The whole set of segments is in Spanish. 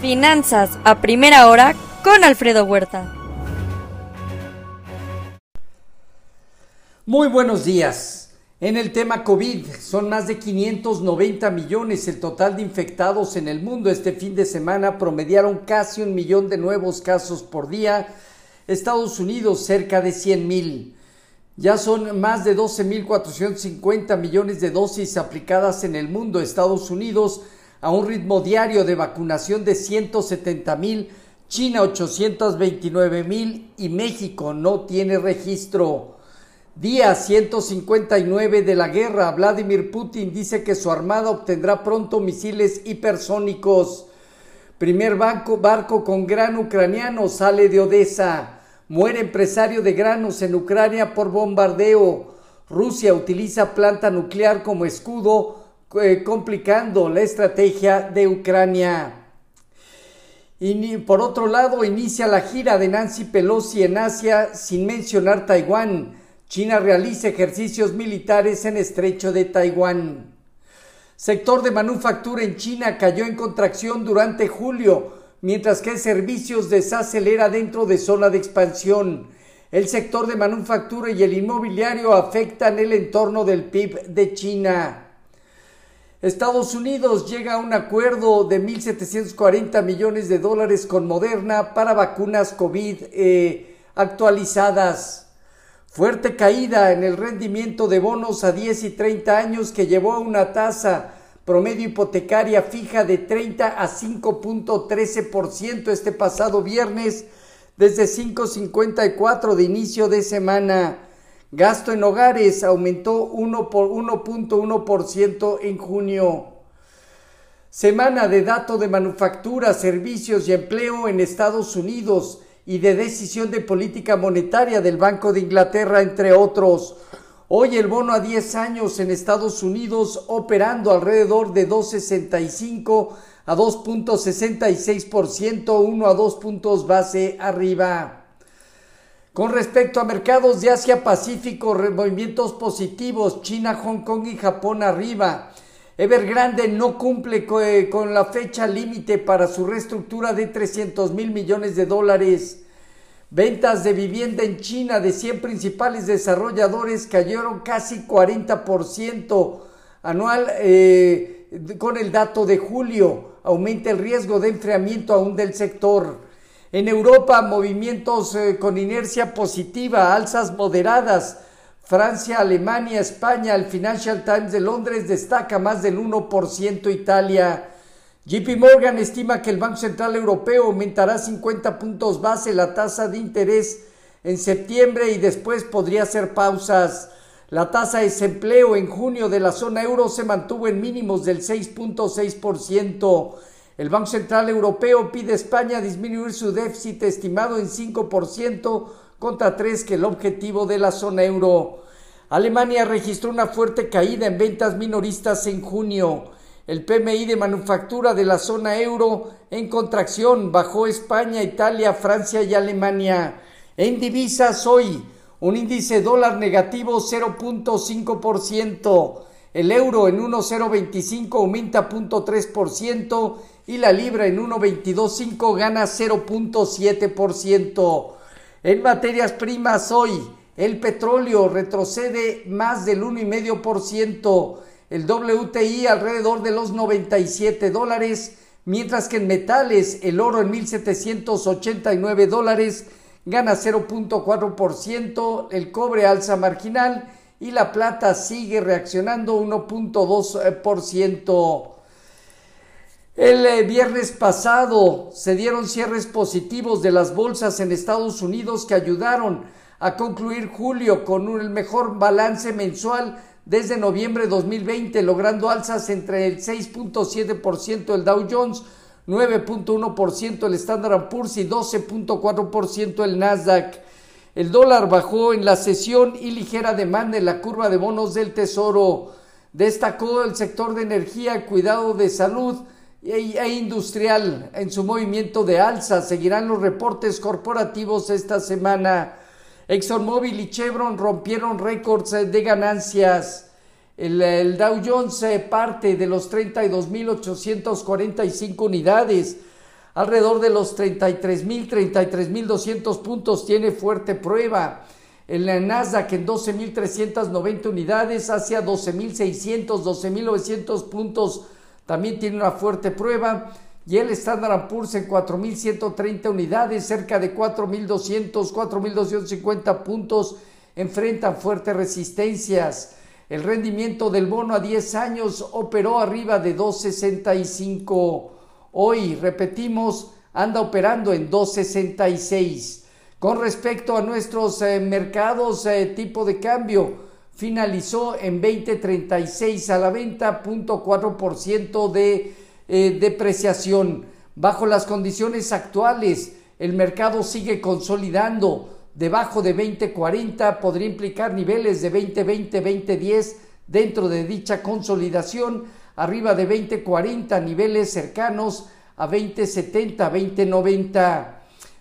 Finanzas a primera hora con Alfredo Huerta. Muy buenos días. En el tema COVID, son más de 590 millones el total de infectados en el mundo. Este fin de semana promediaron casi un millón de nuevos casos por día. Estados Unidos cerca de 100 mil. Ya son más de 12.450 millones de dosis aplicadas en el mundo. Estados Unidos a un ritmo diario de vacunación de 170 mil, China 829 mil y México no tiene registro. Día 159 de la guerra, Vladimir Putin dice que su armada obtendrá pronto misiles hipersónicos. Primer banco, barco con gran ucraniano sale de Odessa. Muere empresario de granos en Ucrania por bombardeo. Rusia utiliza planta nuclear como escudo, eh, complicando la estrategia de Ucrania. Y por otro lado, inicia la gira de Nancy Pelosi en Asia sin mencionar Taiwán. China realiza ejercicios militares en estrecho de Taiwán. Sector de manufactura en China cayó en contracción durante julio mientras que servicios desacelera dentro de zona de expansión. El sector de manufactura y el inmobiliario afectan el entorno del PIB de China. Estados Unidos llega a un acuerdo de 1.740 millones de dólares con Moderna para vacunas COVID eh, actualizadas. Fuerte caída en el rendimiento de bonos a 10 y 30 años que llevó a una tasa promedio hipotecaria fija de 30 a 5.13% este pasado viernes desde 5.54 de inicio de semana. Gasto en hogares aumentó 1 por 1.1% en junio. Semana de dato de manufactura, servicios y empleo en Estados Unidos y de decisión de política monetaria del Banco de Inglaterra, entre otros. Hoy el bono a 10 años en Estados Unidos operando alrededor de 2.65 a 2.66%, 1 a 2 puntos base arriba. Con respecto a mercados de Asia Pacífico, movimientos positivos, China, Hong Kong y Japón arriba. Evergrande no cumple eh, con la fecha límite para su reestructura de 300 mil millones de dólares. Ventas de vivienda en China de 100 principales desarrolladores cayeron casi 40% anual eh, con el dato de julio. Aumenta el riesgo de enfriamiento aún del sector. En Europa, movimientos eh, con inercia positiva, alzas moderadas. Francia, Alemania, España, el Financial Times de Londres destaca más del 1%, Italia. JP Morgan estima que el Banco Central Europeo aumentará 50 puntos base la tasa de interés en septiembre y después podría hacer pausas. La tasa de desempleo en junio de la zona euro se mantuvo en mínimos del 6.6%. El Banco Central Europeo pide a España disminuir su déficit estimado en 5% contra 3 que el objetivo de la zona euro. Alemania registró una fuerte caída en ventas minoristas en junio. El PMI de manufactura de la zona euro en contracción bajó España, Italia, Francia y Alemania. En divisas hoy, un índice dólar negativo 0.5%, el euro en 1.025 aumenta 0.3% y la libra en 1.225 gana 0.7%. En materias primas hoy, el petróleo retrocede más del 1,5%, el WTI alrededor de los 97 dólares, mientras que en metales el oro en 1.789 dólares gana 0.4%, el cobre alza marginal y la plata sigue reaccionando 1.2%. El eh, viernes pasado se dieron cierres positivos de las bolsas en Estados Unidos que ayudaron a concluir julio con el mejor balance mensual desde noviembre de 2020, logrando alzas entre el 6.7% el Dow Jones, 9.1% el Standard Poor's y 12.4% el Nasdaq. El dólar bajó en la sesión y ligera demanda en la curva de bonos del Tesoro. Destacó el sector de energía, cuidado de salud e industrial en su movimiento de alza. Seguirán los reportes corporativos esta semana. ExxonMobil y Chevron rompieron récords de ganancias. El, Dow Jones parte de los 32.845 unidades alrededor de los 33 mil, 33 mil 200 puntos, tiene fuerte prueba. En la Nasdaq en 12.390 unidades, hacia 12.600, 12.900 puntos, también tiene una fuerte prueba. Y el Standard Poor's en 4.130 unidades, cerca de 4.200, 4.250 puntos, enfrentan fuertes resistencias. El rendimiento del bono a 10 años operó arriba de 265. Hoy, repetimos, anda operando en 266. Con respecto a nuestros eh, mercados, eh, tipo de cambio finalizó en 2036 a la venta, 0.4% de eh, depreciación. Bajo las condiciones actuales, el mercado sigue consolidando. Debajo de 2040 podría implicar niveles de 2020-2010 dentro de dicha consolidación arriba de 2040, niveles cercanos a 2070, 2090.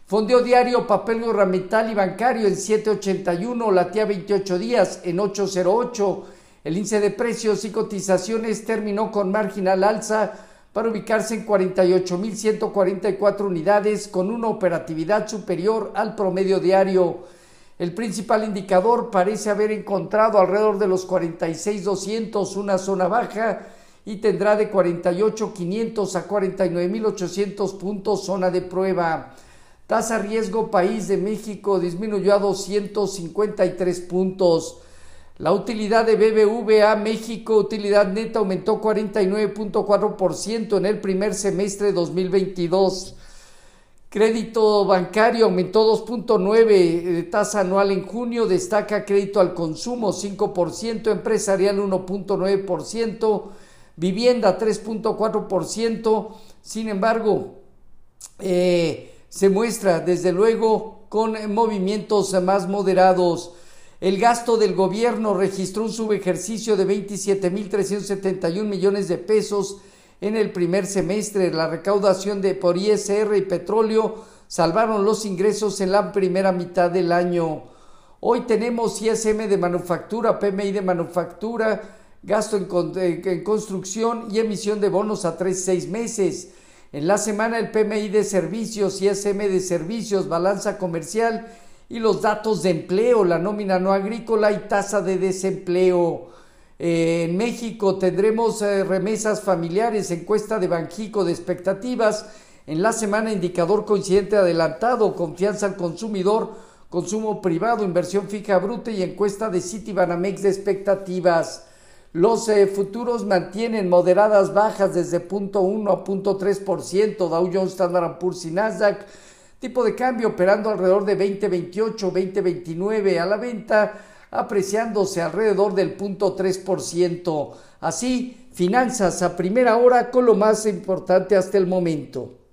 Fondeo diario, papel gubernamental y bancario en 781, latía 28 días en 808. El índice de precios y cotizaciones terminó con marginal alza para ubicarse en 48.144 unidades con una operatividad superior al promedio diario. El principal indicador parece haber encontrado alrededor de los 46.200 una zona baja y tendrá de 48.500 a 49.800 puntos zona de prueba. Tasa riesgo país de México disminuyó a 253 puntos. La utilidad de BBVA México, utilidad neta, aumentó 49.4% en el primer semestre de 2022. Crédito bancario aumentó 2.9 de tasa anual en junio, destaca crédito al consumo 5%, empresarial 1.9%, vivienda 3.4%, sin embargo, eh, se muestra desde luego con movimientos más moderados. El gasto del gobierno registró un subejercicio de 27.371 millones de pesos en el primer semestre. La recaudación de por ISR y petróleo salvaron los ingresos en la primera mitad del año. Hoy tenemos ISM de manufactura, PMI de manufactura, gasto en, construcción y emisión de bonos a tres seis meses. En la semana el PMI de servicios, ISM de servicios, balanza comercial y los datos de empleo, la nómina no agrícola y tasa de desempleo. En México tendremos eh, remesas familiares, encuesta de Banjico de expectativas. En la semana indicador coincidente adelantado, confianza al consumidor, consumo privado, inversión fija bruta y encuesta de Citibanamex de expectativas. Los eh, futuros mantienen moderadas bajas desde 0.1 a 0.3%, Dow Jones, Standard Poor's y Nasdaq. Tipo de cambio operando alrededor de 2028, 2029 a la venta, apreciándose alrededor del 0.3%. Así, finanzas a primera hora con lo más importante hasta el momento.